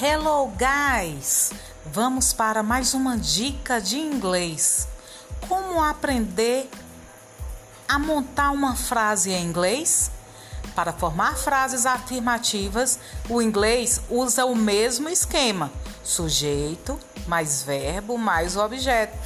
Hello, guys! Vamos para mais uma dica de inglês. Como aprender a montar uma frase em inglês? Para formar frases afirmativas, o inglês usa o mesmo esquema: sujeito mais verbo mais objeto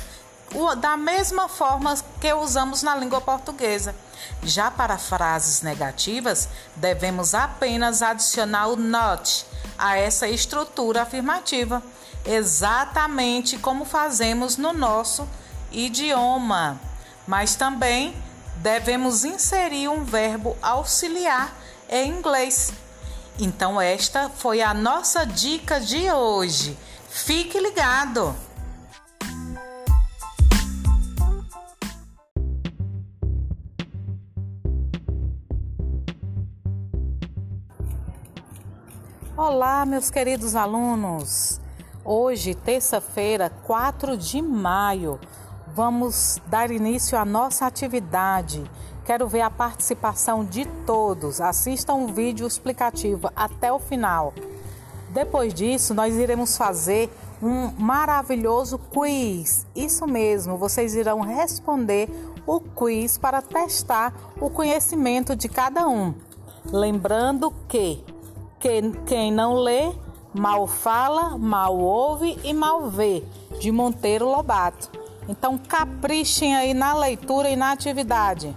da mesma forma que usamos na língua portuguesa. Já para frases negativas, devemos apenas adicionar o not a essa estrutura afirmativa, exatamente como fazemos no nosso idioma. Mas também devemos inserir um verbo auxiliar em inglês. Então, esta foi a nossa dica de hoje. Fique ligado! Olá, meus queridos alunos. Hoje, terça-feira, 4 de maio, vamos dar início à nossa atividade. Quero ver a participação de todos. Assistam o vídeo explicativo até o final. Depois disso, nós iremos fazer um maravilhoso quiz. Isso mesmo, vocês irão responder o quiz para testar o conhecimento de cada um. Lembrando que que quem não lê, mal fala, mal ouve e mal vê, de Monteiro Lobato. Então caprichem aí na leitura e na atividade.